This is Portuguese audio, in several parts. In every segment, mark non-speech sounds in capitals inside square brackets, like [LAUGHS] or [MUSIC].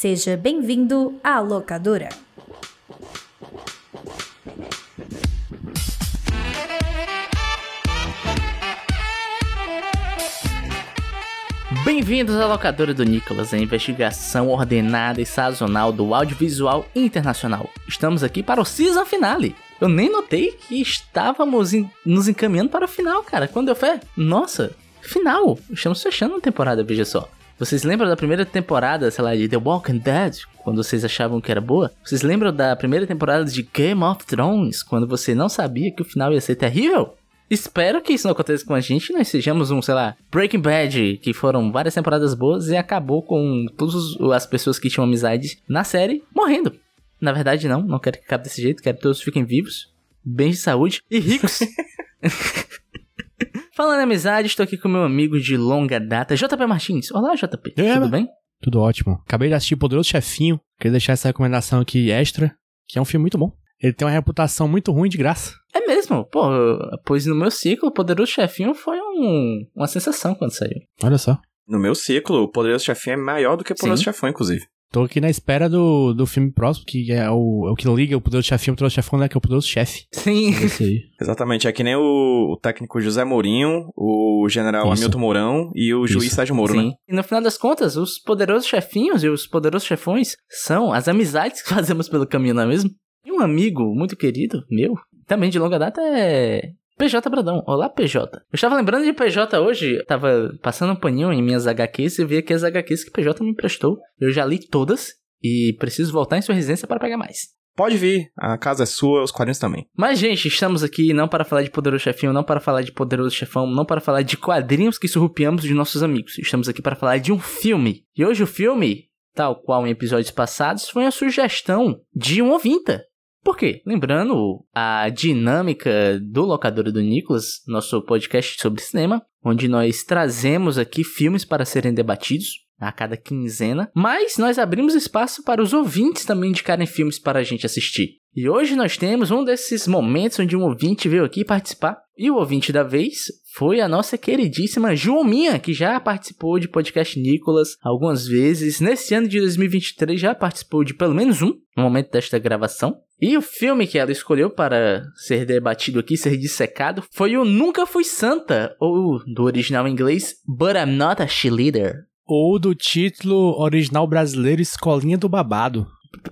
Seja bem-vindo à locadora. Bem-vindos à locadora do Nicolas, a investigação ordenada e sazonal do audiovisual internacional. Estamos aqui para o season finale. Eu nem notei que estávamos nos encaminhando para o final, cara. Quando eu fé, nossa, final. Estamos fechando uma temporada, veja só. Vocês lembram da primeira temporada, sei lá, de The Walking Dead, quando vocês achavam que era boa? Vocês lembram da primeira temporada de Game of Thrones, quando você não sabia que o final ia ser terrível? Espero que isso não aconteça com a gente, nós sejamos um, sei lá, Breaking Bad, que foram várias temporadas boas e acabou com todas as pessoas que tinham amizade na série morrendo. Na verdade, não, não quero que acabe desse jeito, quero que todos fiquem vivos, bem de saúde e ricos. [LAUGHS] Falando em amizade, estou aqui com meu amigo de longa data, JP Martins. Olá, JP. É, Tudo bem? Tudo ótimo. Acabei de assistir Poderoso Chefinho. Queria deixar essa recomendação aqui extra, que é um filme muito bom. Ele tem uma reputação muito ruim de graça. É mesmo, pô, pois no meu ciclo, o Poderoso Chefinho foi um- uma sensação quando saiu. Olha só. No meu ciclo, o Poderoso Chefinho é maior do que o Poderoso Sim. Chefão, inclusive. Tô aqui na espera do, do filme próximo, que é o, é o que liga o Poderoso Chefinho, o Poderoso Chefão, né? Que é o Poderoso Chefe. Sim. Esse aí. [LAUGHS] Exatamente, é que nem o, o técnico José Mourinho, o general Isso. Hamilton Mourão e o juiz Isso. Sérgio Moro, né? Sim. E no final das contas, os poderosos chefinhos e os poderosos chefões são as amizades [LAUGHS] que fazemos pelo caminho, não é mesmo? E um amigo muito querido, meu, também de longa data, é PJ Bradão. Olá, PJ. Eu estava lembrando de PJ hoje, eu tava passando um paninho em minhas HQs e vi aqui as HQs que PJ me emprestou. Eu já li todas e preciso voltar em sua residência para pegar mais. Pode vir, a casa é sua, os quadrinhos também. Mas, gente, estamos aqui não para falar de Poderoso Chefinho, não para falar de Poderoso Chefão, não para falar de quadrinhos que surrupiamos de nossos amigos. Estamos aqui para falar de um filme. E hoje o filme, tal qual em episódios passados, foi uma sugestão de um ouvinte. Por quê? Lembrando a dinâmica do Locadora do Nicolas, nosso podcast sobre cinema, onde nós trazemos aqui filmes para serem debatidos a cada quinzena, mas nós abrimos espaço para os ouvintes também indicarem filmes para a gente assistir. E hoje nós temos um desses momentos onde um ouvinte veio aqui participar. E o ouvinte da vez foi a nossa queridíssima Joaminha, que já participou de podcast Nicolas algumas vezes. Nesse ano de 2023 já participou de pelo menos um, no momento desta gravação. E o filme que ela escolheu para ser debatido aqui, ser dissecado, foi o Nunca Fui Santa, ou do original em inglês, But I'm Not a Cheerleader. Ou do título original brasileiro Escolinha do Babado.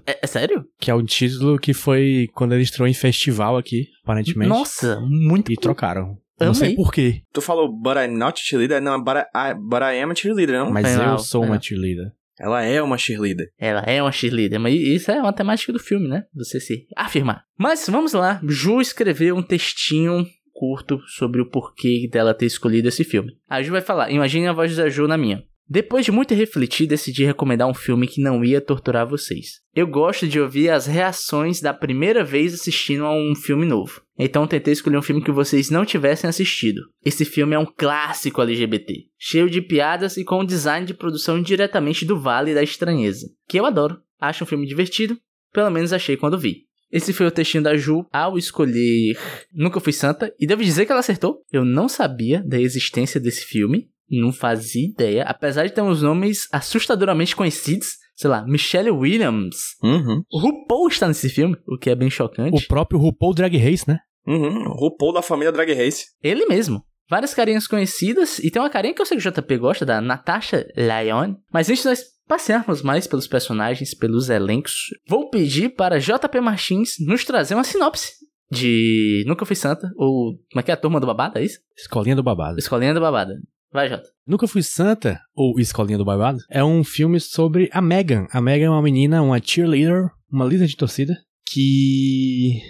É, é sério? Que é um título que foi quando ele estreou em festival aqui, aparentemente. Nossa, muito E trocaram. Não sei Amei. por quê, Tu falou, but I'm not a cheerleader? Não, but I, but I am a cheerleader, não? mas Não, eu sou uma não. cheerleader. Ela é uma cheerleader. Ela é uma cheerleader, mas isso é uma temática do filme, né? Você se afirmar. Mas vamos lá. Ju escreveu um textinho curto sobre o porquê dela ter escolhido esse filme. A Ju vai falar, imagine a voz da Ju na minha. Depois de muito refletir, decidi recomendar um filme que não ia torturar vocês. Eu gosto de ouvir as reações da primeira vez assistindo a um filme novo. Então tentei escolher um filme que vocês não tivessem assistido. Esse filme é um clássico LGBT, cheio de piadas e com um design de produção diretamente do Vale da Estranheza, que eu adoro. Acho um filme divertido, pelo menos achei quando vi. Esse foi o textinho da Ju ao escolher Nunca Fui Santa, e devo dizer que ela acertou. Eu não sabia da existência desse filme, não fazia ideia, apesar de ter uns nomes assustadoramente conhecidos, sei lá, Michelle Williams. Uhum. O RuPaul está nesse filme, o que é bem chocante. O próprio RuPaul Drag Race, né? Uhum. O RuPaul da família Drag Race. Ele mesmo. Várias carinhas conhecidas, e tem uma carinha que eu sei que o JP gosta, da Natasha Lyon. Mas antes de nós passearmos mais pelos personagens, pelos elencos, vou pedir para JP Martins nos trazer uma sinopse de Nunca Fui Santa, ou como é que é a turma do babado, é isso? Escolinha do Babado. Escolinha do babado. Vai, Jota. Nunca Fui Santa, ou Escolinha do Babado, é um filme sobre a Megan. A Megan é uma menina, uma cheerleader, uma líder de torcida, que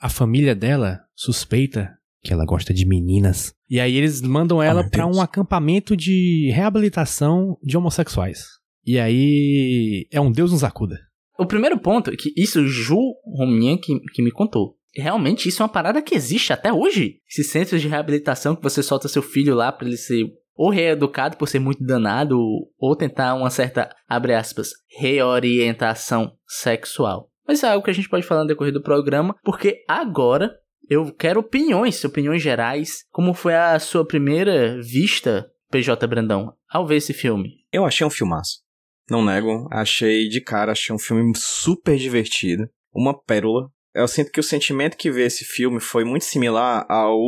a família dela suspeita que ela gosta de meninas. E aí eles mandam ela meu pra Deus. um acampamento de reabilitação de homossexuais. E aí é um Deus nos acuda. O primeiro ponto é que isso Ju Rominha que, que me contou. Realmente isso é uma parada que existe até hoje. Esses centros de reabilitação que você solta seu filho lá pra ele ser ou reeducado por ser muito danado ou tentar uma certa, abre aspas, reorientação sexual. Mas é algo que a gente pode falar no decorrer do programa, porque agora eu quero opiniões, opiniões gerais. Como foi a sua primeira vista, PJ Brandão, ao ver esse filme? Eu achei um filmaço. não nego. Achei de cara, achei um filme super divertido. Uma pérola. Eu sinto que o sentimento que veio esse filme foi muito similar ao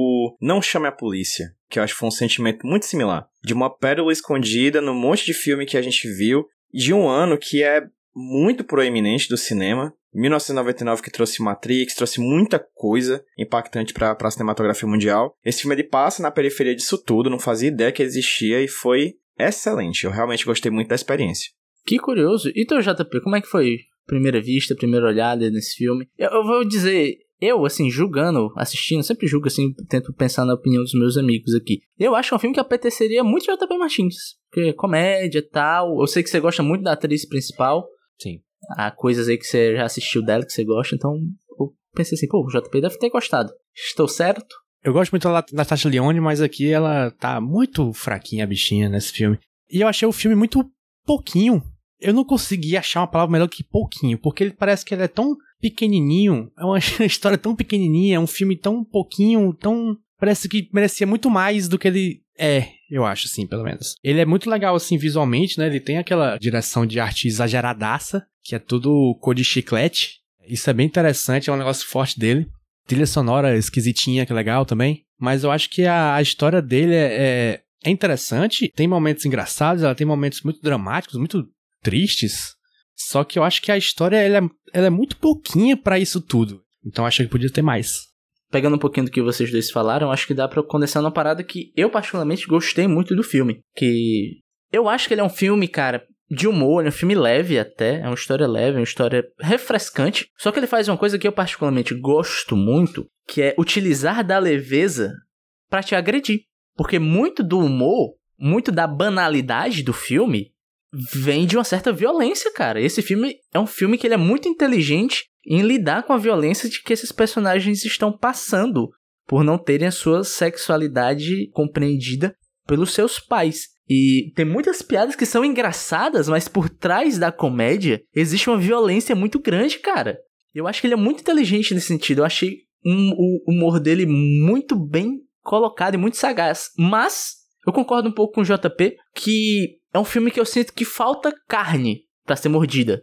Não Chame a Polícia, que eu acho que foi um sentimento muito similar. De uma pérola escondida no monte de filme que a gente viu, de um ano que é muito proeminente do cinema. 1999 que trouxe Matrix, trouxe muita coisa impactante para a cinematografia mundial. Esse filme ele passa na periferia disso tudo, não fazia ideia que existia e foi excelente. Eu realmente gostei muito da experiência. Que curioso. E teu JP, como é que foi? Primeira vista, primeira olhada nesse filme. Eu, eu vou dizer, eu, assim, julgando, assistindo, sempre julgo, assim, tento pensar na opinião dos meus amigos aqui. Eu acho que é um filme que apeteceria muito JP Martins. Porque é comédia e tal. Eu sei que você gosta muito da atriz principal. Sim. Há coisas aí que você já assistiu dela, que você gosta, então eu pensei assim, pô, o JP deve ter gostado. Estou certo? Eu gosto muito da Natasha Leone, mas aqui ela tá muito fraquinha, a bichinha, nesse filme. E eu achei o filme muito pouquinho. Eu não consegui achar uma palavra melhor que pouquinho, porque ele parece que ele é tão pequenininho, é uma [LAUGHS] história tão pequenininha, é um filme tão pouquinho, tão parece que merecia muito mais do que ele é, eu acho, assim, pelo menos. Ele é muito legal, assim, visualmente, né? Ele tem aquela direção de arte exageradaça, que é tudo cor de chiclete. Isso é bem interessante, é um negócio forte dele. Trilha sonora esquisitinha, que é legal também. Mas eu acho que a, a história dele é, é, é interessante, tem momentos engraçados, ela tem momentos muito dramáticos, muito tristes. Só que eu acho que a história ela é, ela é muito pouquinha para isso tudo. Então acho que podia ter mais pegando um pouquinho do que vocês dois falaram, acho que dá pra condensar uma parada que eu particularmente gostei muito do filme. Que eu acho que ele é um filme, cara, de humor, é um filme leve até, é uma história leve, é uma história refrescante. Só que ele faz uma coisa que eu particularmente gosto muito, que é utilizar da leveza para te agredir. Porque muito do humor, muito da banalidade do filme vem de uma certa violência, cara. Esse filme é um filme que ele é muito inteligente em lidar com a violência de que esses personagens estão passando por não terem a sua sexualidade compreendida pelos seus pais. E tem muitas piadas que são engraçadas, mas por trás da comédia existe uma violência muito grande, cara. Eu acho que ele é muito inteligente nesse sentido. Eu achei um, o humor dele muito bem colocado e muito sagaz. Mas eu concordo um pouco com o JP que é um filme que eu sinto que falta carne para ser mordida.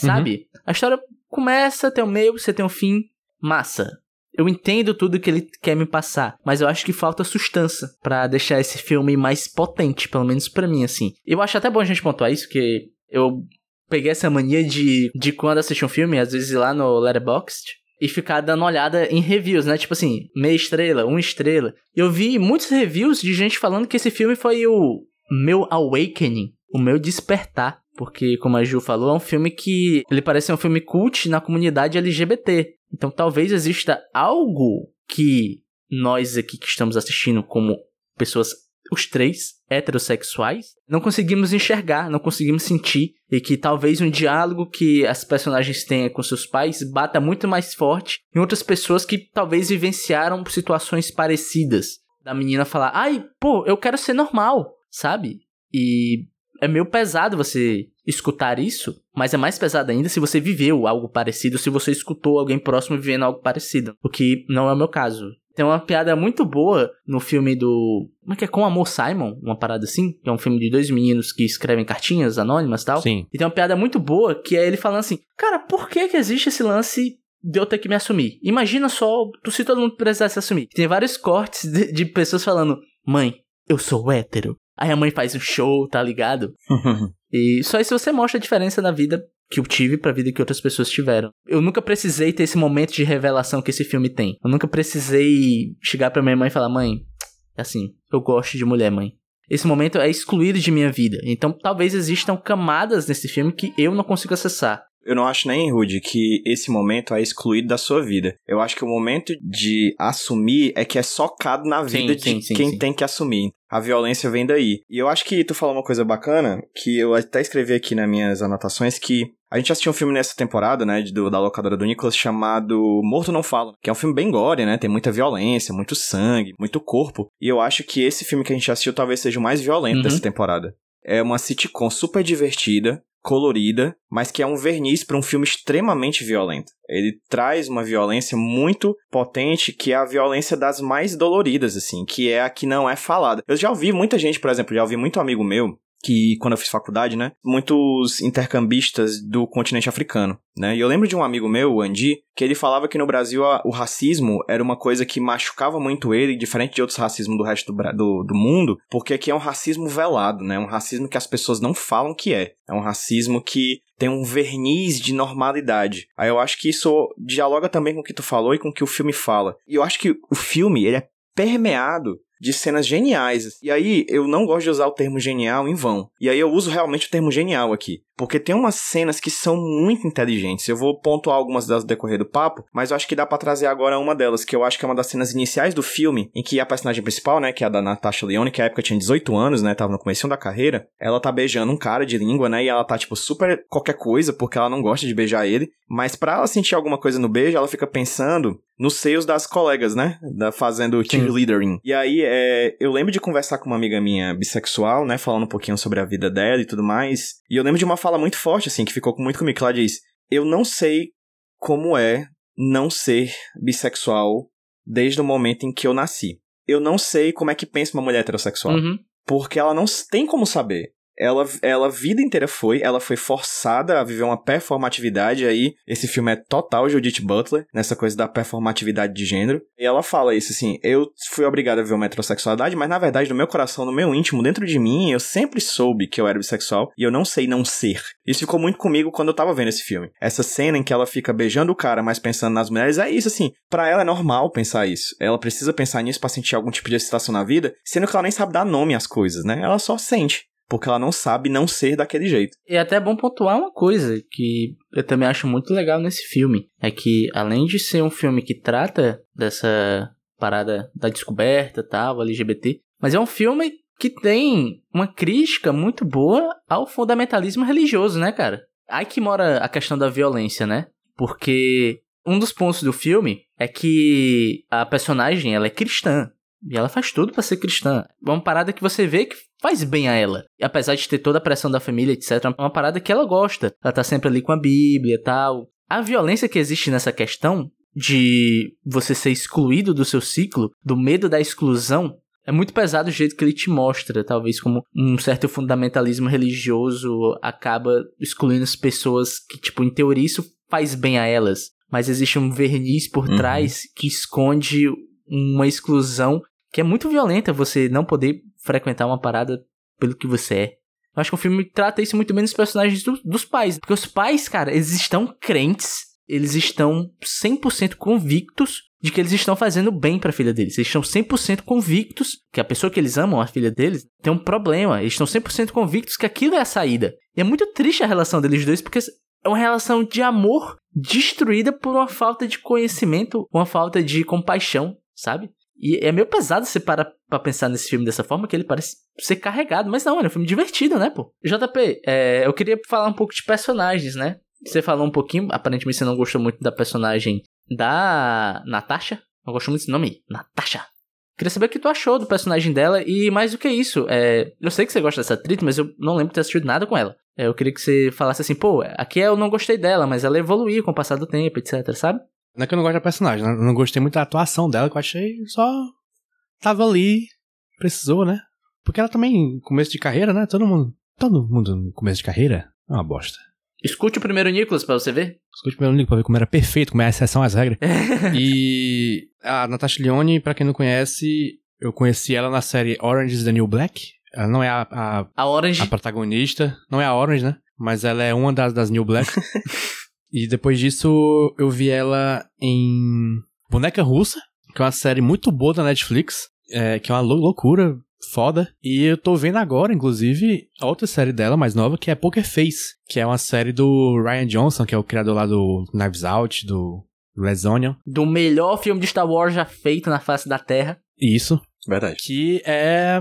Sabe? Uhum. A história começa, tem o um meio, você tem um fim, massa. Eu entendo tudo que ele quer me passar, mas eu acho que falta sustância para deixar esse filme mais potente, pelo menos para mim, assim. Eu acho até bom a gente pontuar isso, que eu peguei essa mania de, de quando assistir um filme, às vezes ir lá no Letterboxd, e ficar dando olhada em reviews, né? Tipo assim, meia estrela, uma estrela. Eu vi muitos reviews de gente falando que esse filme foi o meu awakening, o meu despertar. Porque, como a Ju falou, é um filme que ele parece um filme cult na comunidade LGBT. Então talvez exista algo que nós aqui que estamos assistindo como pessoas, os três, heterossexuais, não conseguimos enxergar, não conseguimos sentir. E que talvez um diálogo que as personagens tenham com seus pais bata muito mais forte em outras pessoas que talvez vivenciaram situações parecidas. Da menina falar, ai, pô, eu quero ser normal, sabe? E é meio pesado você escutar isso, mas é mais pesado ainda se você viveu algo parecido, se você escutou alguém próximo vivendo algo parecido, o que não é o meu caso. Tem uma piada muito boa no filme do. Como é que é? Com Amor Simon, uma parada assim, que é um filme de dois meninos que escrevem cartinhas anônimas e tal. Sim. E tem uma piada muito boa que é ele falando assim: Cara, por que que existe esse lance de eu ter que me assumir? Imagina só, tu se todo mundo precisasse se assumir. Tem vários cortes de, de pessoas falando: Mãe, eu sou hétero. Aí a mãe faz um show, tá ligado? [LAUGHS] e só isso você mostra a diferença na vida que eu tive pra vida que outras pessoas tiveram. Eu nunca precisei ter esse momento de revelação que esse filme tem. Eu nunca precisei chegar pra minha mãe e falar: mãe, é assim, eu gosto de mulher, mãe. Esse momento é excluído de minha vida. Então talvez existam camadas nesse filme que eu não consigo acessar. Eu não acho nem, Rude, que esse momento é excluído da sua vida. Eu acho que o momento de assumir é que é socado na vida sim, de sim, sim, quem tem que assumir. A violência vem daí. E eu acho que tu falou uma coisa bacana, que eu até escrevi aqui nas minhas anotações, que a gente assistiu um filme nessa temporada, né, do, da locadora do Nicholas, chamado Morto Não Fala, que é um filme bem gore, né, tem muita violência, muito sangue, muito corpo. E eu acho que esse filme que a gente assistiu talvez seja o mais violento uhum. dessa temporada. É uma sitcom super divertida, colorida, mas que é um verniz para um filme extremamente violento. Ele traz uma violência muito potente, que é a violência das mais doloridas, assim, que é a que não é falada. Eu já ouvi muita gente, por exemplo, já ouvi muito amigo meu que quando eu fiz faculdade, né, muitos intercambistas do continente africano, né? E eu lembro de um amigo meu, o Andi, que ele falava que no Brasil a, o racismo era uma coisa que machucava muito ele, diferente de outros racismos do resto do, do, do mundo, porque aqui é um racismo velado, né? Um racismo que as pessoas não falam que é. É um racismo que tem um verniz de normalidade. Aí eu acho que isso dialoga também com o que tu falou e com o que o filme fala. E eu acho que o filme, ele é permeado de cenas geniais. E aí, eu não gosto de usar o termo genial em vão. E aí eu uso realmente o termo genial aqui. Porque tem umas cenas que são muito inteligentes. Eu vou pontuar algumas delas no decorrer do papo, mas eu acho que dá para trazer agora uma delas, que eu acho que é uma das cenas iniciais do filme, em que a personagem principal, né, que é a da Natasha Leone, que a época tinha 18 anos, né, tava no começo da carreira, ela tá beijando um cara de língua, né, e ela tá, tipo, super qualquer coisa, porque ela não gosta de beijar ele, mas para ela sentir alguma coisa no beijo, ela fica pensando nos seios das colegas, né? Da, fazendo cheerleadering. E aí, é, eu lembro de conversar com uma amiga minha bissexual, né? Falando um pouquinho sobre a vida dela e tudo mais. E eu lembro de uma fala muito forte, assim, que ficou muito comigo, que ela diz: Eu não sei como é não ser bissexual desde o momento em que eu nasci. Eu não sei como é que pensa uma mulher heterossexual. Uhum. Porque ela não tem como saber ela, ela a vida inteira foi, ela foi forçada a viver uma performatividade aí. Esse filme é total Judith Butler, nessa coisa da performatividade de gênero. E ela fala isso assim: eu fui obrigada a viver uma heterossexualidade, mas na verdade, no meu coração, no meu íntimo, dentro de mim, eu sempre soube que eu era bissexual e eu não sei não ser. Isso ficou muito comigo quando eu tava vendo esse filme. Essa cena em que ela fica beijando o cara, mas pensando nas mulheres, é isso assim. para ela é normal pensar isso. Ela precisa pensar nisso para sentir algum tipo de excitação na vida, sendo que ela nem sabe dar nome às coisas, né? Ela só sente porque ela não sabe não ser daquele jeito. E é até bom pontuar uma coisa que eu também acho muito legal nesse filme, é que além de ser um filme que trata dessa parada da descoberta, tal, LGBT, mas é um filme que tem uma crítica muito boa ao fundamentalismo religioso, né, cara? Aí que mora a questão da violência, né? Porque um dos pontos do filme é que a personagem ela é cristã. E ela faz tudo para ser cristã. É uma parada que você vê que faz bem a ela. E apesar de ter toda a pressão da família, etc., é uma parada que ela gosta. Ela tá sempre ali com a Bíblia e tal. A violência que existe nessa questão de você ser excluído do seu ciclo, do medo da exclusão, é muito pesado o jeito que ele te mostra, talvez como um certo fundamentalismo religioso acaba excluindo as pessoas que, tipo, em teoria isso faz bem a elas, mas existe um verniz por uhum. trás que esconde uma exclusão que é muito violenta você não poder frequentar uma parada pelo que você é. Eu acho que o filme trata isso muito bem nos personagens do, dos pais. Porque os pais, cara, eles estão crentes, eles estão 100% convictos de que eles estão fazendo bem para a filha deles. Eles estão 100% convictos que a pessoa que eles amam, a filha deles, tem um problema. Eles estão 100% convictos que aquilo é a saída. E é muito triste a relação deles dois, porque é uma relação de amor destruída por uma falta de conhecimento, uma falta de compaixão, sabe? E é meio pesado você parar pra pensar nesse filme dessa forma, que ele parece ser carregado, mas não, é um filme divertido, né, pô? JP, é, eu queria falar um pouco de personagens, né? Você falou um pouquinho, aparentemente você não gostou muito da personagem da Natasha. Não gostou muito desse nome? Natasha. Queria saber o que tu achou do personagem dela e mais do que isso. É, eu sei que você gosta dessa atriz, mas eu não lembro de ter assistido nada com ela. É, eu queria que você falasse assim, pô, aqui eu não gostei dela, mas ela evoluiu com o passar do tempo, etc, sabe? Não é que eu não gosto da personagem, né? eu não gostei muito da atuação dela, que eu achei só. Tava ali, precisou, né? Porque ela também, começo de carreira, né? Todo mundo. Todo mundo no começo de carreira é uma bosta. Escute o primeiro Nicholas pra você ver. Escute o primeiro Nicholas pra ver como era perfeito, como é a exceção às regras. e a Natasha Lyonne, pra quem não conhece, eu conheci ela na série Orange is the New Black. Ela não é a, a, a Orange. A protagonista. Não é a Orange, né? Mas ela é uma das, das New Black. [LAUGHS] E depois disso eu vi ela em Boneca Russa, que é uma série muito boa da Netflix, é, que é uma loucura foda. E eu tô vendo agora, inclusive, a outra série dela, mais nova, que é Poker Face, que é uma série do Ryan Johnson, que é o criador lá do Knives Out, do Red Onion. Do melhor filme de Star Wars já feito na face da Terra. Isso. Verdade. Que é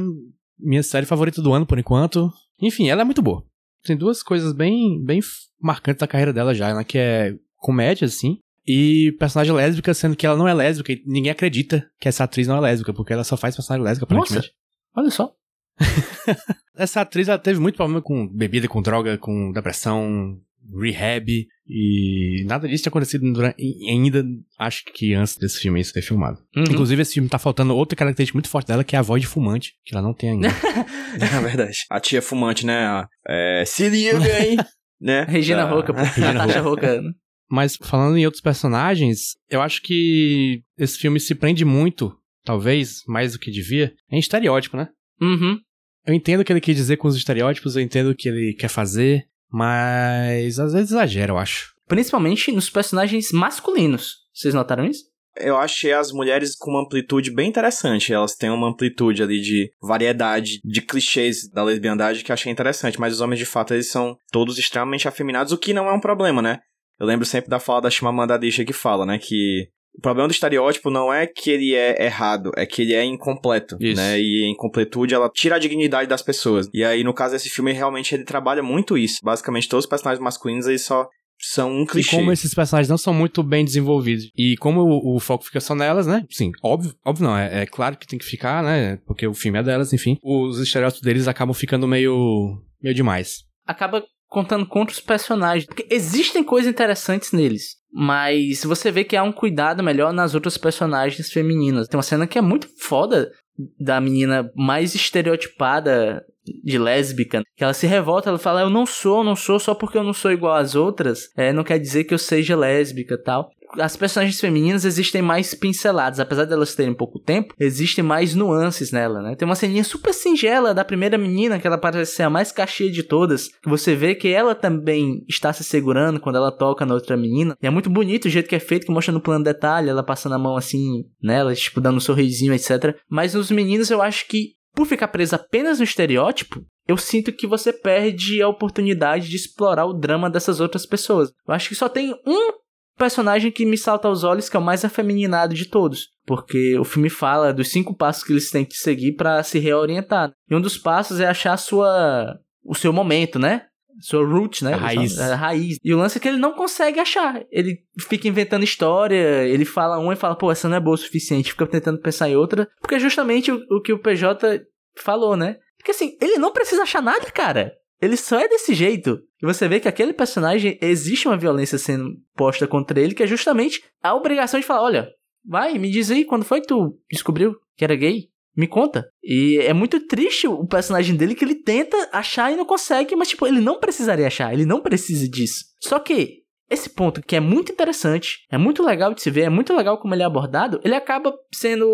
minha série favorita do ano, por enquanto. Enfim, ela é muito boa tem duas coisas bem, bem marcantes da carreira dela já, né? Que é comédia, assim, e personagem lésbica, sendo que ela não é lésbica e ninguém acredita que essa atriz não é lésbica, porque ela só faz personagem lésbica, aparentemente. Nossa, olha só. [LAUGHS] essa atriz, ela teve muito problema com bebida, com droga, com depressão, rehab, e nada disso tinha acontecido durante, ainda, acho que antes desse filme isso ter filmado. Uhum. Inclusive, esse filme tá faltando outra característica muito forte dela, que é a voz de fumante, que ela não tem ainda. [LAUGHS] [LAUGHS] é verdade. A tia fumante, né? É, se liga, hein? né? Regina ah. Roca, [LAUGHS] Natasha Roca. Mas falando em outros personagens, eu acho que esse filme se prende muito, talvez, mais do que devia, em estereótipo, né? Uhum. Eu entendo o que ele quer dizer com os estereótipos, eu entendo o que ele quer fazer, mas às vezes exagera, eu acho. Principalmente nos personagens masculinos. Vocês notaram isso? Eu achei as mulheres com uma amplitude bem interessante. Elas têm uma amplitude ali de variedade de clichês da lesbiandade que eu achei interessante. Mas os homens, de fato, eles são todos extremamente afeminados, o que não é um problema, né? Eu lembro sempre da fala da Chimamanda Adichie que fala, né? Que o problema do estereótipo não é que ele é errado, é que ele é incompleto, isso. né? E a incompletude, ela tira a dignidade das pessoas. E aí, no caso desse filme, realmente ele trabalha muito isso. Basicamente, todos os personagens masculinos, eles só são um clichê. E como esses personagens não são muito bem desenvolvidos. E como o, o foco fica só nelas, né? Sim, óbvio, óbvio não, é, é, claro que tem que ficar, né? Porque o filme é delas, enfim. Os estereótipos deles acabam ficando meio, meio demais. Acaba contando contra os personagens. Porque existem coisas interessantes neles. Mas você vê que há um cuidado melhor nas outras personagens femininas. Tem uma cena que é muito foda da menina mais estereotipada de lésbica, que ela se revolta, ela fala, eu não sou, não sou, só porque eu não sou igual às outras, é, não quer dizer que eu seja lésbica tal as personagens femininas existem mais pinceladas, apesar delas terem pouco tempo, existem mais nuances nela, né? Tem uma ceninha super singela da primeira menina, que ela parece ser a mais cachê de todas, que você vê que ela também está se segurando quando ela toca na outra menina, e é muito bonito o jeito que é feito, que mostra no plano detalhe, ela passando a mão assim nela, tipo, dando um sorrisinho, etc. Mas nos meninos eu acho que, por ficar presa apenas no estereótipo, eu sinto que você perde a oportunidade de explorar o drama dessas outras pessoas. Eu acho que só tem um personagem que me salta aos olhos, que é o mais afeminado de todos. Porque o filme fala dos cinco passos que eles têm que seguir para se reorientar. E um dos passos é achar sua, o seu momento, né? Sua root, né? A raiz. A raiz. E o lance é que ele não consegue achar. Ele fica inventando história, ele fala uma e fala, pô, essa não é boa o suficiente. Fica tentando pensar em outra. Porque é justamente o, o que o PJ falou, né? Porque assim, ele não precisa achar nada, cara. Ele só é desse jeito. E você vê que aquele personagem existe uma violência sendo posta contra ele, que é justamente a obrigação de falar: olha, vai, me diz aí quando foi que tu descobriu que era gay? Me conta. E é muito triste o personagem dele que ele tenta achar e não consegue, mas tipo, ele não precisaria achar, ele não precisa disso. Só que esse ponto que é muito interessante, é muito legal de se ver, é muito legal como ele é abordado, ele acaba sendo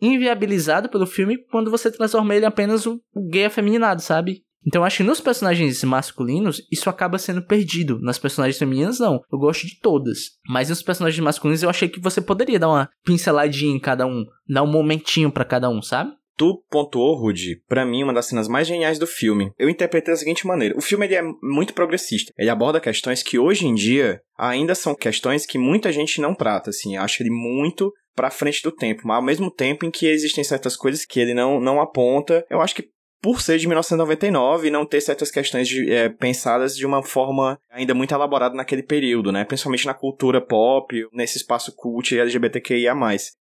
inviabilizado pelo filme quando você transforma ele em apenas o gay afeminado, sabe? Então acho que nos personagens masculinos isso acaba sendo perdido. Nas personagens femininas, não. Eu gosto de todas. Mas nos personagens masculinos eu achei que você poderia dar uma pinceladinha em cada um, dar um momentinho para cada um, sabe? Tu pontuou, Rudy, para mim uma das cenas mais geniais do filme. Eu interpretei da seguinte maneira: o filme ele é muito progressista. Ele aborda questões que hoje em dia ainda são questões que muita gente não trata, assim. Acho ele muito para frente do tempo, mas ao mesmo tempo em que existem certas coisas que ele não, não aponta, eu acho que por ser de 1999 e não ter certas questões de, é, pensadas de uma forma ainda muito elaborada naquele período, né? Principalmente na cultura pop, nesse espaço cult LGBTQIA+.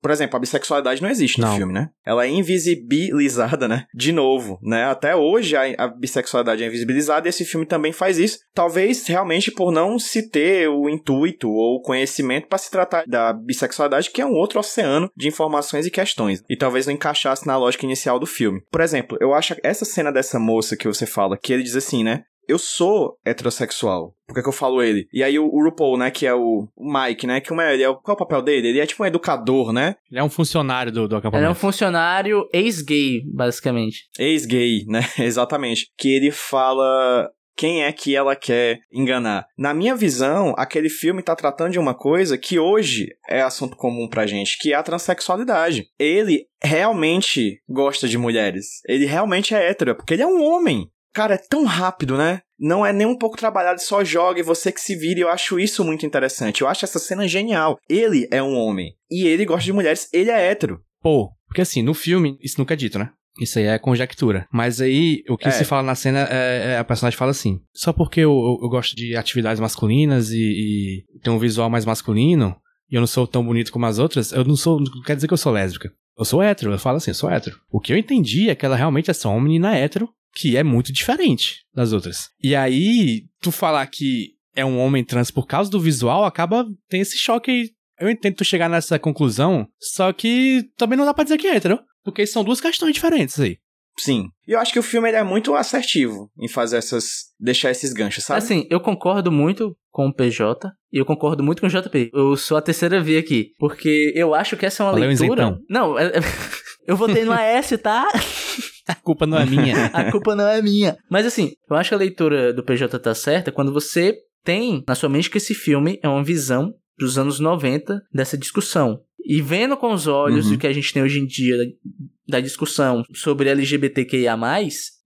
Por exemplo, a bissexualidade não existe no não. filme, né? Ela é invisibilizada, né? De novo, né? Até hoje a, a, bissexualidade é invisibilizada e esse filme também faz isso. Talvez realmente por não se ter o intuito ou o conhecimento para se tratar da bissexualidade, que é um outro oceano de informações e questões. E talvez não encaixasse na lógica inicial do filme. Por exemplo, eu acho essa cena dessa moça que você fala, que ele diz assim, né? Eu sou heterossexual. Por que, que eu falo ele? E aí o, o RuPaul, né, que é o, o Mike, né, que é, ele é, qual é o papel dele? Ele é tipo um educador, né? Ele é um funcionário do, do acampamento. Ele é um funcionário ex-gay, basicamente. Ex-gay, né, [LAUGHS] exatamente. Que ele fala quem é que ela quer enganar. Na minha visão, aquele filme tá tratando de uma coisa que hoje é assunto comum pra gente, que é a transexualidade. Ele realmente gosta de mulheres. Ele realmente é hétero, porque ele é um homem. Cara, é tão rápido, né? Não é nem um pouco trabalhado, só joga e você que se vira. Eu acho isso muito interessante. Eu acho essa cena genial. Ele é um homem. E ele gosta de mulheres. Ele é hétero. Pô, porque assim, no filme, isso nunca é dito, né? Isso aí é conjectura. Mas aí, o que é. se fala na cena é, é, a personagem fala assim: só porque eu, eu, eu gosto de atividades masculinas e, e tem um visual mais masculino, e eu não sou tão bonito como as outras, eu não sou. Não quer dizer que eu sou lésbica. Eu sou hétero, eu falo assim, eu sou hétero. O que eu entendi é que ela realmente é só uma menina hétero que é muito diferente das outras. E aí, tu falar que é um homem trans por causa do visual, acaba tem esse choque. Eu entendo tu chegar nessa conclusão, só que também não dá pra dizer que é, entendeu? Porque são duas questões diferentes aí. Sim. E eu acho que o filme ele é muito assertivo em fazer essas. deixar esses ganchos, sabe? Assim, eu concordo muito com o PJ e eu concordo muito com o JP. Eu sou a terceira via aqui. Porque eu acho que essa é uma Valeu, leitura. Isentão. Não, é- é- [LAUGHS] eu votei no AS, tá? [LAUGHS] A culpa não é minha. [LAUGHS] a culpa não é minha. Mas assim, eu acho que a leitura do PJ tá certa quando você tem na sua mente que esse filme é uma visão dos anos 90 dessa discussão. E vendo com os olhos Uhum. o que a gente tem hoje em dia da discussão sobre LGBTQIA+,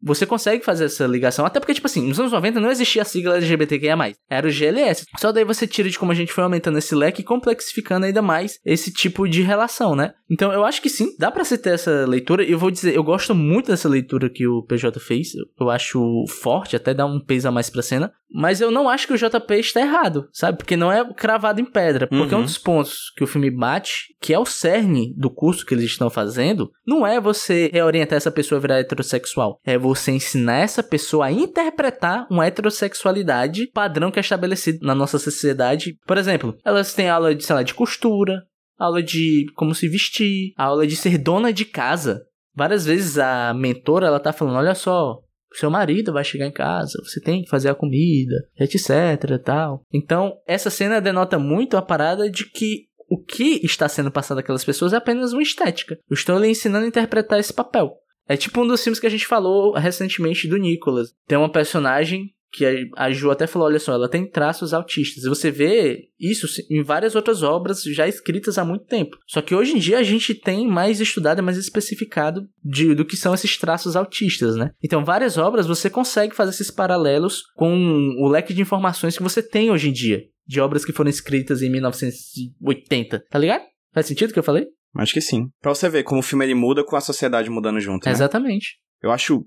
você consegue fazer essa ligação. Até porque, tipo assim, nos anos 90 não existia a sigla LGBTQIA+. Era o GLS. Só daí você tira de como a gente foi aumentando esse leque e complexificando ainda mais esse tipo de relação, né? Então eu acho que sim, dá pra se ter essa leitura. E eu vou dizer, eu gosto muito dessa leitura que o PJ fez. Eu- acho forte, até dá um peso a mais pra cena. Mas eu não acho que o JP está errado, sabe? Porque não é cravado em pedra. Porque Uhum. um dos pontos que o filme bate, que é o cerne do curso que eles estão fazendo, não é você reorientar essa pessoa a virar heterossexual. É você ensinar essa pessoa a interpretar uma heterossexualidade padrão que é estabelecido na nossa sociedade. Por exemplo, elas têm aula de, sei lá, de costura, aula de como se vestir, aula de ser dona de casa. Várias vezes a mentora, ela tá falando, olha só, seu marido vai chegar em casa, você tem que fazer a comida, etc, tal. Então, essa cena denota muito a parada de que o que está sendo passado àquelas pessoas é apenas uma estética. Eu estou lhe ensinando a interpretar esse papel. É tipo um dos filmes que a gente falou recentemente do Nicholas. Tem uma personagem que a- Ju até falou, olha só, ela tem traços autistas. E você vê isso em várias outras obras já escritas há muito tempo. Só que hoje em dia a gente tem mais estudado, e mais especificado de, do que são esses traços autistas, né? Então, várias obras você consegue fazer esses paralelos com o leque de informações que você tem hoje em dia. De obras que foram escritas em 1980, tá ligado? Faz sentido o que eu falei? Acho que sim. Pra você ver como o filme ele muda com a sociedade mudando junto, né? Exatamente. Eu acho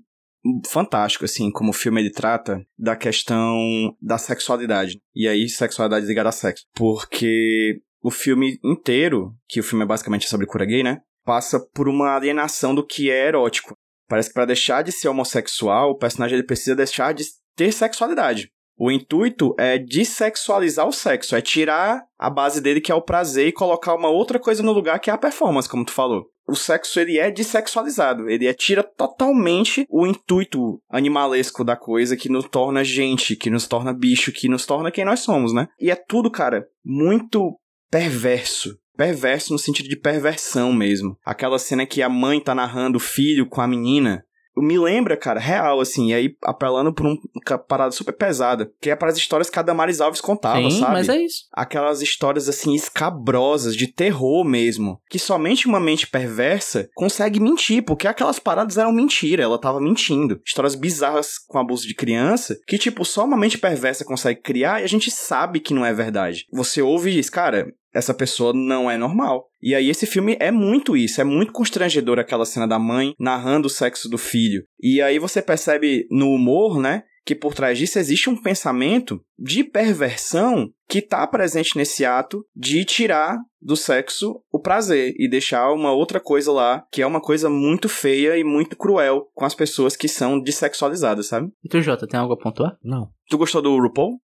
fantástico, assim, como o filme ele trata da questão da sexualidade. E aí, sexualidade ligada a sexo. Porque o filme inteiro, que o filme é basicamente sobre cura gay, né? Passa por uma alienação do que é erótico. Parece que para deixar de ser homossexual, o personagem ele precisa deixar de ter sexualidade. O intuito é dessexualizar o sexo, é tirar a base dele que é o prazer e colocar uma outra coisa no lugar que é a performance, como tu falou. O sexo ele é dessexualizado, ele é, tira totalmente o intuito animalesco da coisa que nos torna gente, que nos torna bicho, que nos torna quem nós somos, né? E é tudo, cara, muito perverso. Perverso no sentido de perversão mesmo. Aquela cena que a mãe tá narrando o filho com a menina. Me lembra, cara, real, assim, e aí apelando por uma parada super pesada, que é para as histórias que a Damaris Alves contava, Sim, sabe? mas é isso. aquelas histórias assim escabrosas de terror mesmo, que somente uma mente perversa consegue mentir, porque aquelas paradas eram mentira, ela tava mentindo. Histórias bizarras com abuso de criança, que tipo só uma mente perversa consegue criar e a gente sabe que não é verdade. Você ouve e diz, cara, essa pessoa não é normal. E aí esse filme é muito isso, é muito constrangedor aquela cena da mãe narrando o sexo do filho. E aí você percebe no humor, né, que por trás disso existe um pensamento de perversão que está presente nesse ato de tirar do sexo o prazer e deixar uma outra coisa lá, que é uma coisa muito feia e muito cruel com as pessoas que são dessexualizadas, sabe? E tu, Jota, tem algo a pontuar? Não. Tu gostou do RuPaul?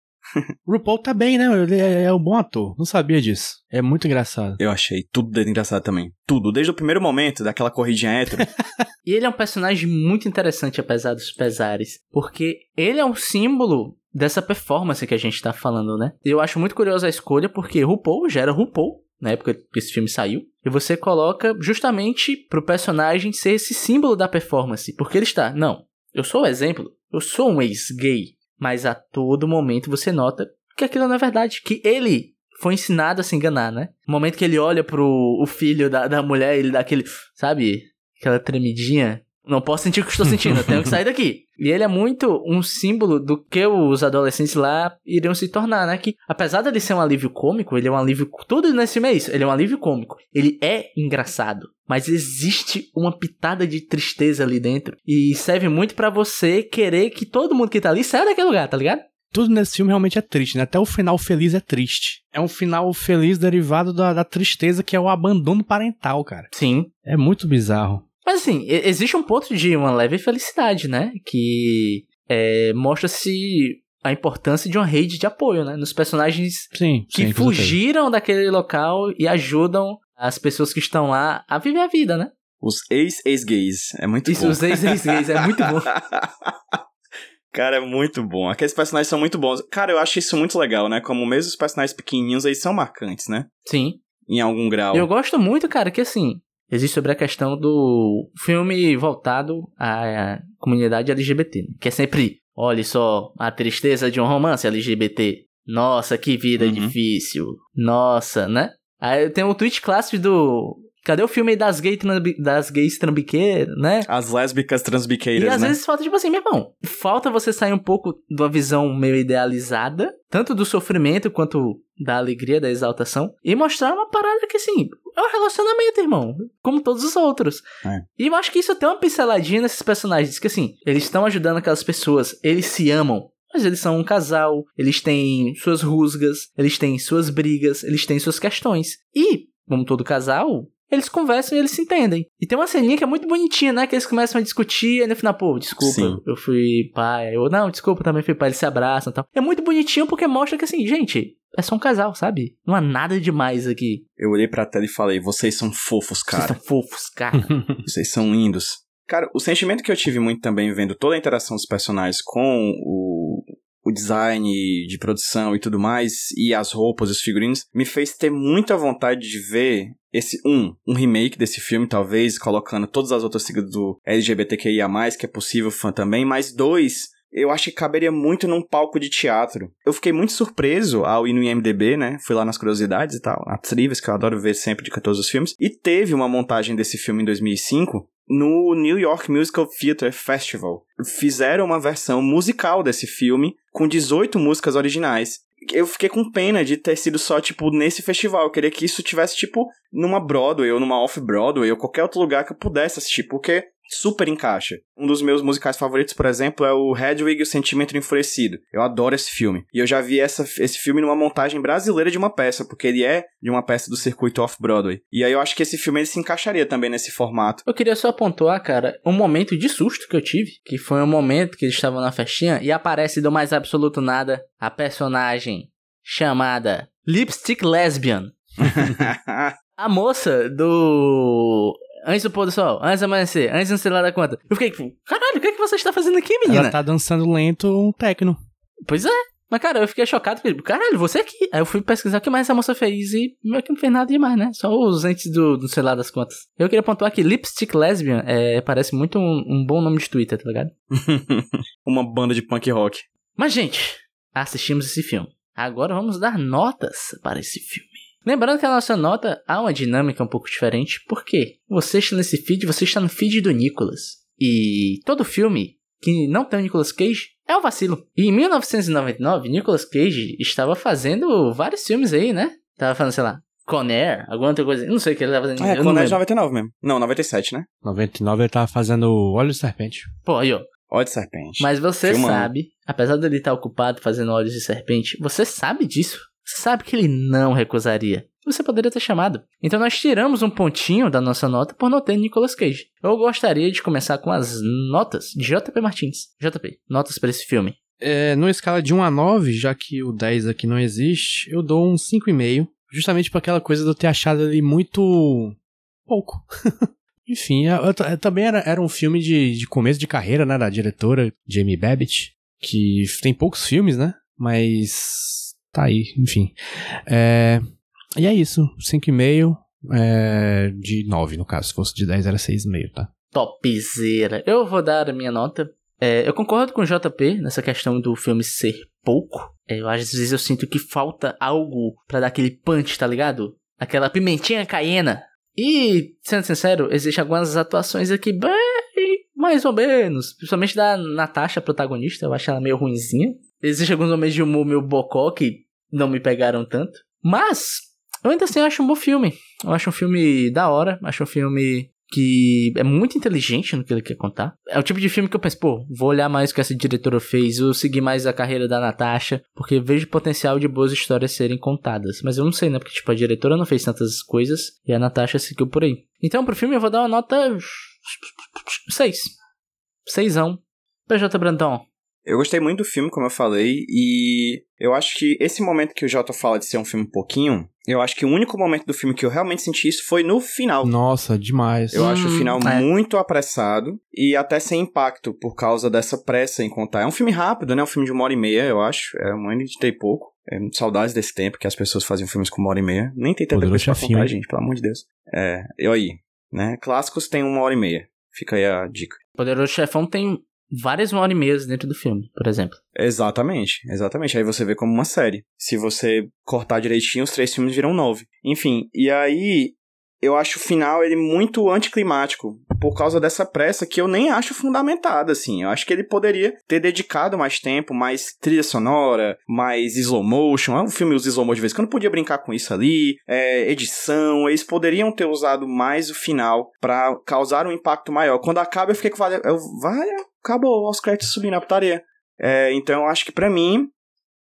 O RuPaul tá bem, né? Ele é, é um bom ator. Não sabia disso. É muito engraçado. Eu achei tudo dele engraçado também. Tudo, desde o primeiro momento daquela corridinha hétero. [LAUGHS] E ele é um personagem muito interessante, apesar dos pesares, porque ele é um símbolo dessa performance que a gente tá falando, né? Eu acho muito curiosa a escolha, porque RuPaul já era RuPaul, na época que esse filme saiu, e você coloca justamente pro personagem ser esse símbolo da performance, porque ele está, não, eu sou o exemplo, eu sou um ex-gay, mas a todo momento você nota que aquilo não é verdade, que ele foi ensinado a se enganar, né? No momento que ele olha pro o filho da, da mulher, ele dá aquele, sabe, aquela tremidinha. Não posso sentir o que estou sentindo, eu tenho que sair daqui. E ele é muito um símbolo do que os adolescentes lá iriam se tornar, né? Que apesar dele ser um alívio cômico, ele é um alívio. Tudo nesse isso, ele é um alívio cômico. Ele é engraçado. Mas existe uma pitada de tristeza ali dentro. E serve muito pra você querer que todo mundo que tá ali saia daquele lugar, tá ligado? Tudo nesse filme realmente é triste, né? Até o final feliz é triste. É um final feliz derivado da, da tristeza que é o abandono parental, cara. Sim. É muito bizarro. Mas assim, existe um ponto de uma leve felicidade, né? Que é, mostra-se a importância de uma rede de apoio, né? Nos personagens sim, que sim, fugiram daquele local e ajudam as pessoas que estão lá a viver a vida, né? Os ex-ex-gays. É muito Isso, bom. os ex-ex-gays. É muito bom. [LAUGHS] Cara, é muito bom. Aqueles personagens são muito bons. Cara, eu acho isso muito legal, né? Como mesmo os personagens pequenininhos, eles são marcantes, né? Sim. Em algum grau. Eu gosto muito, cara, que assim, existe sobre a questão do filme voltado à comunidade LGBT, né? que é sempre, olha só, a tristeza de um romance LGBT. Nossa, que vida uhum. difícil. Nossa, né? Aí tem um tweet clássico do Cadê o filme das, gay das gays trambiqueiras, né? As lésbicas transbiqueiras, E às né? vezes falta, tipo assim, meu irmão, falta você sair um pouco de uma visão meio idealizada, tanto do sofrimento quanto da alegria, da exaltação, e mostrar uma parada que, assim, é um relacionamento, irmão, como todos os outros. É. E eu acho que isso tem uma pinceladinha nesses personagens, que, assim, eles estão ajudando aquelas pessoas, eles se amam, mas eles são um casal, eles têm suas rusgas, eles têm suas brigas, eles têm suas questões. E, como todo casal, eles conversam e eles se entendem. E tem uma ceninha que é muito bonitinha, né? Que eles começam a discutir e no final, pô, desculpa, Sim. eu fui pai. Eu, não, desculpa, também fui pai. Eles se abraçam e tal. É muito bonitinho porque mostra que, assim, gente, é só um casal, sabe? Não há nada demais aqui. Eu olhei pra tela e falei, vocês são fofos, cara. Vocês são fofos, cara. [LAUGHS] vocês são lindos. Cara, o sentimento que eu tive muito também vendo toda a interação dos personagens com o, o design de produção e tudo mais, e as roupas, os figurinos, me fez ter muita vontade de ver esse, um, um remake desse filme, talvez, colocando todas as outras siglas do LGBTQIA+, que é possível fã também, mas dois, eu acho que caberia muito num palco de teatro. Eu fiquei muito surpreso ao ir no IMDB, né? Fui lá nas curiosidades e tal, as trivias, que eu adoro ver sempre de todos os filmes. E teve uma montagem desse filme em 2005 no New York Musical Theatre Festival. Fizeram uma versão musical desse filme com 18 músicas originais. Eu fiquei com pena de ter sido só, tipo, nesse festival. Eu queria que isso tivesse, tipo, numa Broadway ou numa Off-Broadway ou qualquer outro lugar que eu pudesse assistir, porque super encaixa. Um dos meus musicais favoritos, por exemplo, é o Hedwig e o Sentimento Enfurecido. Eu adoro esse filme. E eu já vi essa, esse filme numa montagem brasileira de uma peça, porque ele é de uma peça do circuito off-Broadway. E aí eu acho que esse filme ele se encaixaria também nesse formato. Eu queria só pontuar, cara, um momento de susto que eu tive, que foi um momento que eles estavam na festinha e aparece do mais absoluto nada a personagem chamada Lipstick Lesbian. [LAUGHS] a moça do Antes do pôr do sol, antes do amanhecer, antes não sei lá da conta. Eu fiquei tipo, caralho, o que é que você está fazendo aqui, menina? Ela tá dançando lento um techno. Pois é. Mas, cara, eu fiquei chocado. Porque, caralho, você aqui. Aí eu fui pesquisar o que mais essa moça fez e meio que não fez nada demais, né? Só os antes do, do sei lá das contas. Eu queria pontuar que Lipstick Lesbian é, parece muito um, um bom nome de Twitter, tá ligado? [LAUGHS] Uma banda de punk rock. Mas, gente, assistimos esse filme. Agora vamos dar notas para esse filme. Lembrando que a nossa nota há uma dinâmica um pouco diferente, porque você está nesse feed, você está no feed do Nicolas. E todo filme que não tem o Nicolas Cage é um vacilo. E em 1999, Nicolas Cage estava fazendo vários filmes aí, né? Tava falando, sei lá, Conair, alguma outra coisa. Não sei o que ele tava fazendo. É, Conair de 99 mesmo. Não, 97, né? 99 ele tava fazendo Olho de Serpente. Pô, aí, ó. Olho de Serpente. Mas você Filmando. sabe, apesar dele estar ocupado fazendo Olhos de Serpente, você sabe disso. Sabe que ele não recusaria. Você poderia ter chamado. Então nós tiramos um pontinho da nossa nota por não ter Nicolas Cage. Eu gostaria de começar com as notas de JP Martins. JP, notas para esse filme. É, numa escala de 1 a 9, já que o 10 aqui não existe, eu dou um 5,5. Justamente por aquela coisa de eu ter achado ele muito. pouco. [LAUGHS] Enfim, eu, eu, eu, também era, era um filme de, de começo de carreira, né? Da diretora Jamie Babbitt, que tem poucos filmes, né? Mas. Tá aí, enfim. É, e é isso, 5,5 é, de 9, no caso. Se fosse de 10, era 6,5, tá? Topzera. Eu vou dar a minha nota. É, eu concordo com o JP nessa questão do filme ser pouco. É, eu, às vezes eu sinto que falta algo para dar aquele punch, tá ligado? Aquela pimentinha caiena. E, sendo sincero, existem algumas atuações aqui bem mais ou menos. Principalmente da Natasha, protagonista. Eu acho ela meio ruinzinha. Existem alguns momentos de humor meio bocó que não me pegaram tanto. Mas, eu ainda assim acho um bom filme. Eu acho um filme da hora. Acho um filme que é muito inteligente no que ele quer contar. É o tipo de filme que eu penso, pô, vou olhar mais o que essa diretora fez, vou seguir mais a carreira da Natasha, porque vejo potencial de boas histórias serem contadas. Mas eu não sei, né? Porque, tipo, a diretora não fez tantas coisas e a Natasha seguiu por aí. Então, pro filme eu vou dar uma nota 6. Seisão. PJ Brandão, Eu gostei muito do filme, como eu falei, e eu acho que esse momento que o Jota fala de ser um filme um pouquinho, eu acho que o único momento do filme que eu realmente senti isso foi no final. Nossa, demais. Eu hum, acho o final é. muito apressado e até sem impacto por causa dessa pressa em contar. É um filme rápido, né? Um filme de uma hora e meia, eu acho. É uma hora de pouco. É, saudades desse tempo que as pessoas faziam filmes com uma hora e meia. Nem tem tanta coisa pra contar, gente, pelo amor de Deus. É, eu aí, né? Clássicos tem uma hora e meia. Fica aí a dica. Poderoso Chefão tem várias uma hora e meia dentro do filme, por exemplo. Exatamente, exatamente. Aí você vê como uma série. Se você cortar direitinho, os três filmes viram nove. Enfim, e aí eu acho o final ele muito anticlimático por causa dessa pressa que eu nem acho fundamentada, assim. Eu acho que ele poderia ter dedicado mais tempo, mais trilha sonora, mais slow motion. É um filme usa slow motion de vez em quando podia brincar com isso ali, é, edição. Eles poderiam ter usado mais o final para causar um impacto maior. Quando acaba, eu fiquei com vai, vai, acabou, os créditos subindo a putaria. É, então eu acho que para mim,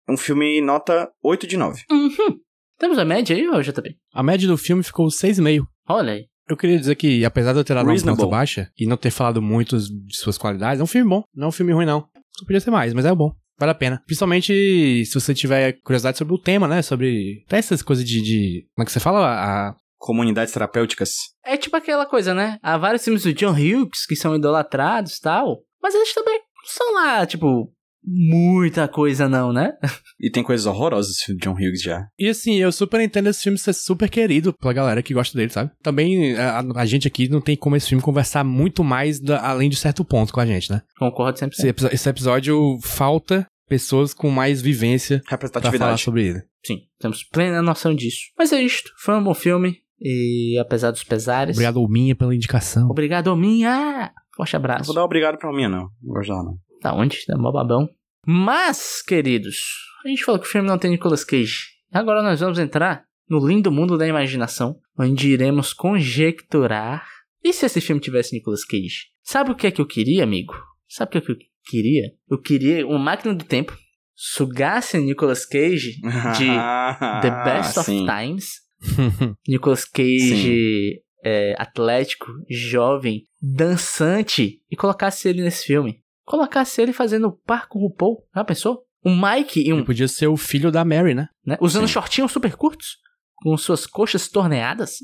um filme nota 8 de 9. Uhum. Temos a média aí, ou JB? A média do filme ficou 6,5. Olha aí. Eu queria dizer que, apesar de eu ter dado uma nota baixa e não ter falado muito de suas qualidades, é um filme bom. Não é um filme ruim, não. Só podia ser mais, mas é bom. Vale a pena. Principalmente se você tiver curiosidade sobre o tema, né? Sobre até essas coisas de, de. Como é que você fala? A... Comunidades terapêuticas. É tipo aquela coisa, né? Há vários filmes do John Hughes que são idolatrados e tal. Mas eles também são lá, tipo, muita coisa não, né? [LAUGHS] E tem coisas horrorosas de John Hughes já. E assim, eu super entendo esse filme ser super querido pela galera que gosta dele, sabe? Também a, a gente aqui não tem como esse filme conversar muito mais da, além de certo ponto com a gente, né? Concordo sempre. Esse, esse episódio falta pessoas com mais vivência pra falar sobre ele. Sim, temos plena noção disso. Mas é isto, foi um bom filme. E apesar dos pesares. Obrigado, Alminha, pela indicação. Obrigado, Alminha! Forte abraço. Não vou dar obrigado pra Alminha, não. Não gosto dela, não. Tá onde? Tá mó babão. Mas, queridos, a gente falou que o filme não tem Nicolas Cage. Agora nós vamos entrar no lindo mundo da imaginação, onde iremos conjecturar. E se esse filme tivesse Nicolas Cage? Sabe o que é que eu queria, amigo? Sabe o que, é que eu queria? Eu queria uma máquina do tempo sugasse Nicolas Cage de [LAUGHS] The Best of Times. [LAUGHS] Nicolas Cage é, atlético, jovem, dançante e colocasse ele nesse filme colocasse ele fazendo par com o RuPaul. Já pensou? Um Mike e um. Ele podia ser o filho da Mary, né? né? Usando Sim. shortinhos super curtos, com suas coxas torneadas,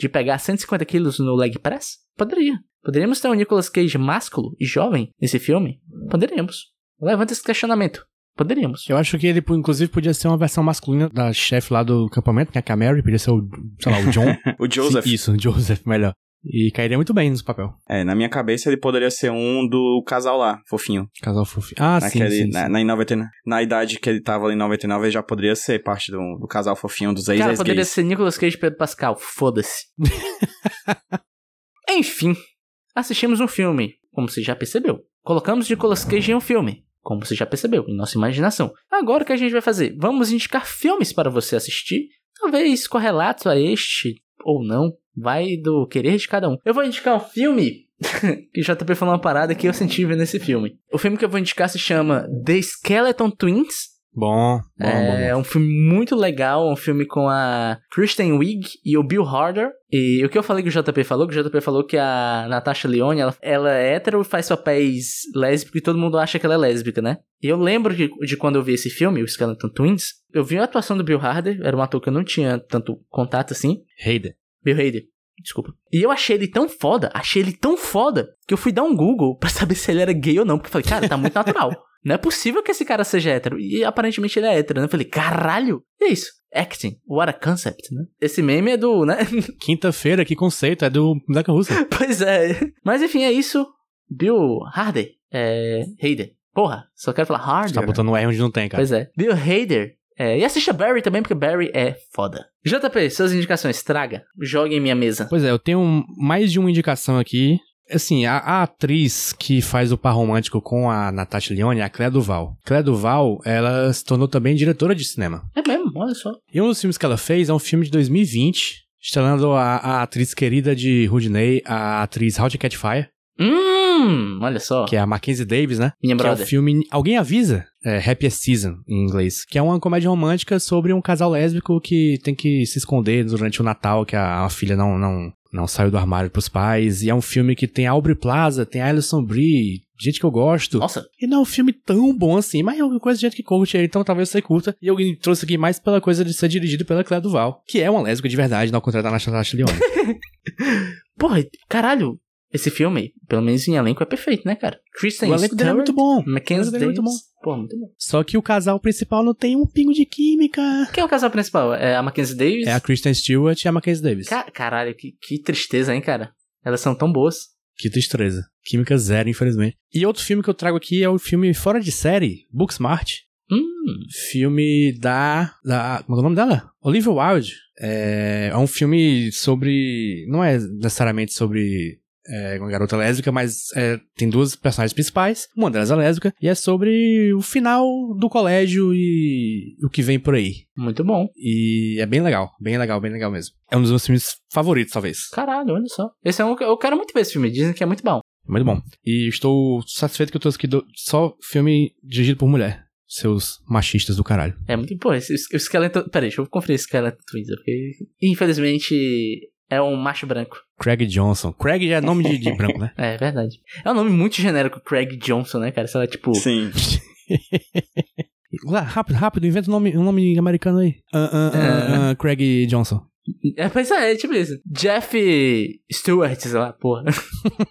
de pegar 150 quilos no leg press? Poderia. Poderíamos ter um Nicolas Cage másculo e jovem nesse filme? Poderíamos. Levanta esse questionamento. Poderíamos. Eu acho que ele, inclusive, podia ser uma versão masculina da chefe lá do acampamento, que é a Mary, podia ser o, sei lá, o John. [LAUGHS] o Joseph. Sim, isso, o Joseph, melhor. E cairia muito bem nesse papel. É, na minha cabeça ele poderia ser um do casal lá, fofinho. Casal fofinho. Ah, Naquele, sim, sim, na, sim. Na, 99, na idade que ele tava ali em 99, ele já poderia ser parte do, do casal fofinho dos ex Cara, poderia gays. ser Nicolas Cage e Pedro Pascal. Foda-se. [LAUGHS] Enfim, assistimos um filme, como você já percebeu. Colocamos Nicolas Cage em um filme, como você já percebeu, em nossa imaginação. Agora o que a gente vai fazer? Vamos indicar filmes para você assistir, talvez correlatos a este ou não, Vai do querer de cada um. Eu vou indicar um filme [LAUGHS] que o JP falou uma parada que eu senti vendo esse filme. O filme que eu vou indicar se chama The Skeleton Twins. Bom, bom, é bom. um filme muito legal, um filme com a Kristen Wiig e o Bill Harder. E o que eu falei que o JP falou, que o JP falou que a Natasha Lyonne, ela, ela é hétero e faz papéis lésbicos e todo mundo acha que ela é lésbica, né? E eu lembro de, de quando eu vi esse filme, o Skeleton Twins, eu vi a atuação do Bill Harder, era um ator que eu não tinha tanto contato assim. Hader. Bill Hader. Desculpa. E eu achei ele tão foda, achei ele tão foda, que eu fui dar um Google pra [LAUGHS] saber se ele era gay ou não. Porque eu falei, cara, tá muito natural. Não é possível que esse cara seja hétero. E aparentemente ele é hétero, né? Eu falei, caralho! E é isso. Acting. What a concept, né? Esse meme é do, né? [LAUGHS] Quinta-feira, que conceito. É do Black Russell. [LAUGHS] pois é. Mas enfim, é isso. Bill Harder. É. Hader. Porra, só quero falar Harder. Você tá botando R onde não tem, cara. Pois é. Bill Hader é, e assista Barry também, porque Barry é foda. JP, suas indicações, traga. Jogue em minha mesa. Pois é, eu tenho mais de uma indicação aqui. Assim, a, a, atriz que faz o par romântico com a Natasha Lyonne é a Clé Duval. Clé Duval, ela se tornou também diretora de cinema. É mesmo, olha só. E um dos filmes que ela fez é um filme de 2020, estrelando a, a atriz querida de Rudney, a atriz How to Catch Fire. Hum, olha só. Que é a Mackenzie Davis, né? Minha que brother. é o filme Alguém Avisa, é, Happiest Season, em inglês. Que é uma comédia romântica sobre um casal lésbico que tem que se esconder durante o Natal, que a, a filha não, não, não saiu do armário pros pais. E é um filme que tem Aubrey Plaza, tem Alison Brie, gente que eu gosto. Nossa. E não é um filme tão bom assim, mas é uma coisa de gente que curte, então talvez você curta. E eu trouxe aqui mais pela coisa de ser dirigido pela Claire Duval, que é uma lésbica de verdade, não ao contrário da Natasha Lyonne. [LAUGHS] Porra, caralho, esse filme, pelo menos em elenco, é perfeito, né, cara? Kristen o elenco dele é muito bom. Mackenzie é muito bom. Pô, muito bom. Só que o casal principal não tem um pingo de química. Quem é o casal principal? É a Mackenzie Davis? É a Kristen Stewart e a Mackenzie Davis. Ca caralho, que, que tristeza, hein, cara? Elas são tão boas. Que tristeza. Química zero, infelizmente. E outro filme que eu trago aqui é o filme fora de série, Booksmart. Hum. Filme da, da. Como é o nome dela? Olivia Wilde. É, é um filme sobre. Não é necessariamente sobre é uma garota lésbica, mas é, tem duas personagens principais. Uma delas é lésbica, e é sobre o final do colégio e o que vem por aí. Muito bom. E é bem legal, bem legal, bem legal mesmo. É um dos meus filmes favoritos, talvez. Caralho, olha só. Esse é um. Eu quero muito ver esse filme, dizem que é muito bom. Muito bom. E estou satisfeito que eu trouxe aqui do, só filme dirigido por mulher. Seus machistas do caralho. É muito. Pô, esse, o Skeleton. Peraí, deixa eu conferir esse Skeleton Twins, porque. Infelizmente. É um macho branco. Craig Johnson. Craig já é nome de, de [LAUGHS] branco, né? É, verdade. É um nome muito genérico, Craig Johnson, né, cara? Sei lá, tipo. Sim. [LAUGHS] Lá, rápido, rápido, inventa um nome, um nome americano aí. Uh, uh, uh, uh, Craig Johnson. É, pois é, é tipo isso. Jeff Stewart, sei lá, porra.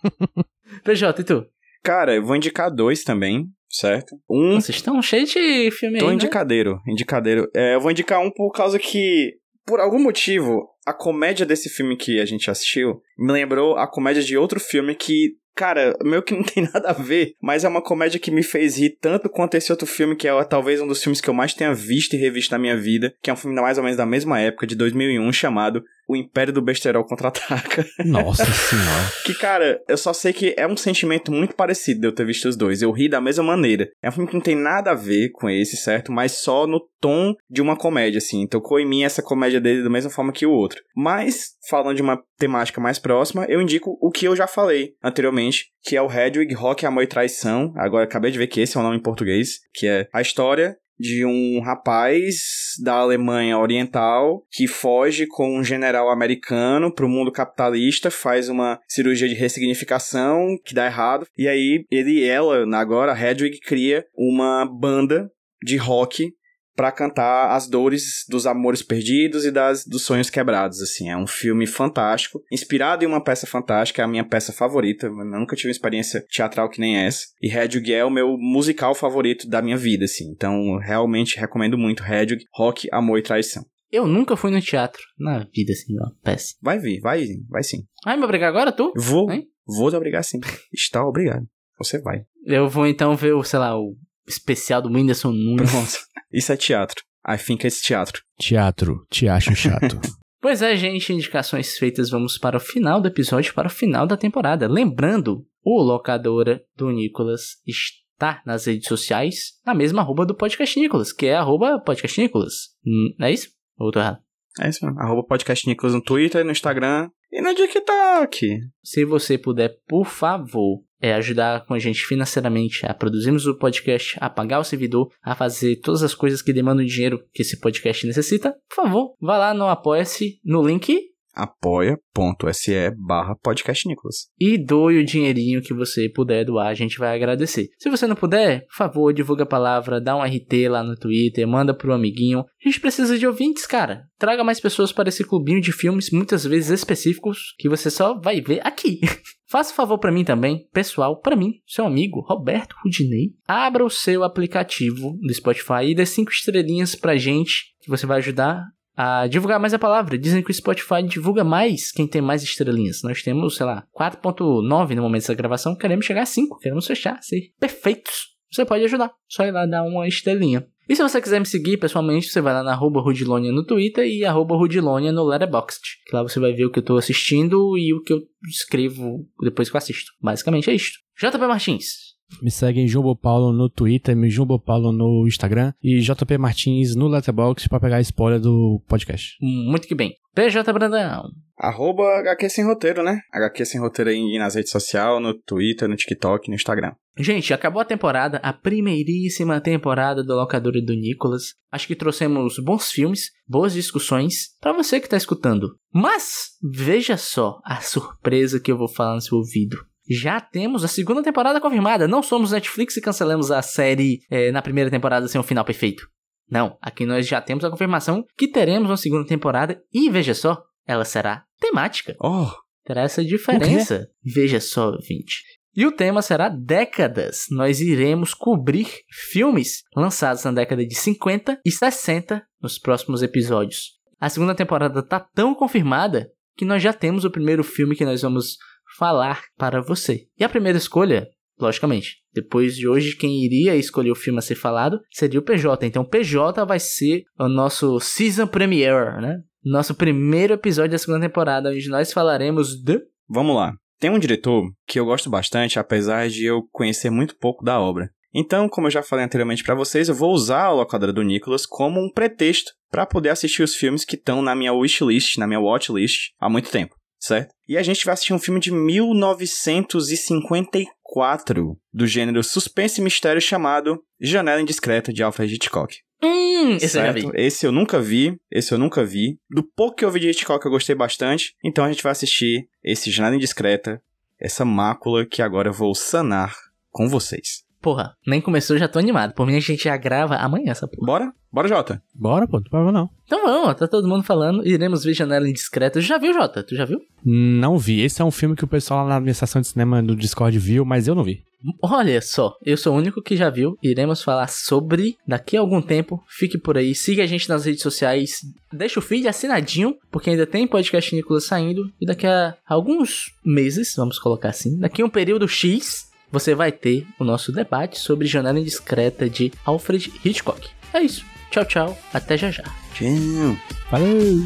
[LAUGHS] PJ, e tu? Cara, eu vou indicar dois também, certo? Um. Vocês estão cheios de filme Tô aí. Tô indicadeiro, né? indicadeiro. É, eu vou indicar um por causa que, por algum motivo, a comédia desse filme que a gente assistiu me lembrou a comédia de outro filme que Cara, meio que [LAUGHS] não tem nada a ver, mas é uma comédia que me fez rir tanto quanto esse outro filme, que é talvez um dos filmes que eu mais tenha visto e revisto na minha vida, que é um filme mais ou menos da mesma época, de 2001, chamado o Império do Besterol Contra-Ataca. Nossa [LAUGHS] senhora. que, cara, eu só sei que é um sentimento muito parecido de eu ter visto os dois. Eu ri da mesma maneira. É um filme que não tem nada a ver com esse, certo? Mas só no tom de uma comédia, assim. Tocou em mim essa comédia dele da mesma forma que o outro. Mas, falando de uma temática mais próxima, eu indico o que eu já falei anteriormente, que é o Hedwig, Rock, Amor e Traição. Agora, acabei de ver que esse é o nome em português, que é a história de um rapaz da Alemanha Oriental que foge com um general americano para o mundo capitalista, faz uma cirurgia de ressignificação que dá errado, e aí ele e ela, agora, Hedwig, cria uma banda de rock para cantar as dores dos amores perdidos e das dos sonhos quebrados, assim. É um filme fantástico, inspirado em uma peça fantástica, é a minha peça favorita. Eu nunca tive uma experiência teatral que nem essa. E Hedwig é o meu musical favorito da minha vida, assim. Então, realmente recomendo muito Hedwig, Rock, Amor e Traição. Eu nunca fui no teatro na vida, assim, uma peça. Vai vir, vai, vai sim. Vai me obrigar agora, tu? Vou, hein? vou te obrigar sim. Está obrigado. Você vai. Eu vou então ver o, sei lá, o especial do Whindersson Nunes. Nossa, isso é teatro. I think it's teatro. Teatro, te acho chato. [LAUGHS] pois é, gente, indicações feitas, vamos para o final do episódio, para o final da temporada. Lembrando, o locadora do Nicolas está nas redes sociais, na mesma arroba do Podcast Nicolas, que é arroba Podcast Nicolas. Hum, é isso? Ou tô errado? É isso mesmo. Arroba Podcast Nicolas no Twitter, no Instagram e no TikTok. Se você puder, por favor, é ajudar com a gente financeiramente a produzirmos o podcast, a pagar o servidor, a fazer todas as coisas que demandam dinheiro que esse podcast necessita, por favor, vá lá no Apoia-se, no link apoia.se barra podcast Nicolas. E doe o dinheirinho que você puder doar, a gente vai agradecer. Se você não puder, por favor, divulga a palavra, dá um RT lá no Twitter, manda pro amiguinho. A gente precisa de ouvintes, cara. Traga mais pessoas para esse clubinho de filmes, muitas vezes específicos, que você só vai ver aqui. [LAUGHS] Faça um favor para mim também, pessoal, para mim, seu amigo Roberto Rudinei. Abra o seu aplicativo do Spotify e dê cinco estrelinhas pra gente, que você vai ajudar a divulgar mais a palavra. Dizem que o Spotify divulga mais quem tem mais estrelinhas. Nós temos, sei lá, 4.9 no momento dessa gravação, queremos chegar a 5, queremos fechar, ser perfeitos. Você pode ajudar, só ir lá dar uma estrelinha. E se você quiser me seguir pessoalmente, você vai lá na arroba Rudilonia no Twitter e arroba Rudilonia no Letterboxd. Que lá você vai ver o que eu tô assistindo e o que eu escrevo depois que eu assisto. Basicamente é isto. JP Martins, Me seguem Jumbo Paulo no Twitter, me Jumbo Paulo no Instagram e JP Martins no Letterboxd para pegar a spoiler do podcast. Muito que bem. PJ Brandão. Arroba HQ Sem Roteiro, né? HQ Sem Roteiro aí nas redes sociais, no Twitter, no TikTok, no Instagram. Gente, acabou a temporada, a primeiríssima temporada do Locadora do Nicolas. Acho que trouxemos bons filmes, boas discussões para você que tá escutando. Mas, veja só a surpresa que eu vou falar no seu ouvido já temos a segunda temporada confirmada. Não somos Netflix e cancelamos a série é, na primeira temporada sem um final perfeito. Não, aqui nós já temos a confirmação que teremos uma segunda temporada e veja só, ela será temática. Oh! Terá essa diferença. Veja só, 20. E o tema será décadas. Nós iremos cobrir filmes lançados na década de 50 e 60 nos próximos episódios. A segunda temporada está tão confirmada que nós já temos o primeiro filme que nós vamos falar para você. E a primeira escolha, logicamente, depois de hoje, quem iria escolher o filme a ser falado seria o PJ. Então, o PJ vai ser o nosso season premiere, né? Nosso primeiro episódio da segunda temporada, onde nós falaremos de. Vamos lá. Tem um diretor que eu gosto bastante, apesar de eu conhecer muito pouco da obra. Então, como eu já falei anteriormente para vocês, eu vou usar a locadora do Nicholas como um pretexto para poder assistir os filmes que estão na minha wishlist, na minha watchlist há muito tempo certo? E a gente vai assistir um filme de 1954 do gênero suspense e mistério chamado Janela Indiscreta de Alfred Hitchcock. Hum, esse certo? eu já vi. Esse eu nunca vi, esse eu nunca vi. Do pouco que eu vi de Hitchcock eu gostei bastante, então a gente vai assistir esse Janela Indiscreta, essa mácula que agora eu vou sanar com vocês. Porra, nem começou, já tô animado. Por mim a gente já grava amanhã essa porra. Bora? Bora, Jota. Bora, pô, não problema não. Então vamos, tá todo mundo falando. Iremos ver Janela Indiscreta. Já viu, Jota? Tu já viu? Não vi. Esse é um filme que o pessoal lá na minha estação de cinema do Discord viu, mas eu não vi. Olha só, eu sou o único que já viu. Iremos falar sobre daqui a algum tempo. Fique por aí, siga a gente nas redes sociais. Deixa o feed assinadinho, porque ainda tem podcast Nicolas saindo. E daqui a alguns meses, vamos colocar assim, daqui a um período X, você vai ter o nosso debate sobre Janela Indiscreta de Alfred Hitchcock. É isso. Tchau, tchau. Até já já. Tchau. Valeu.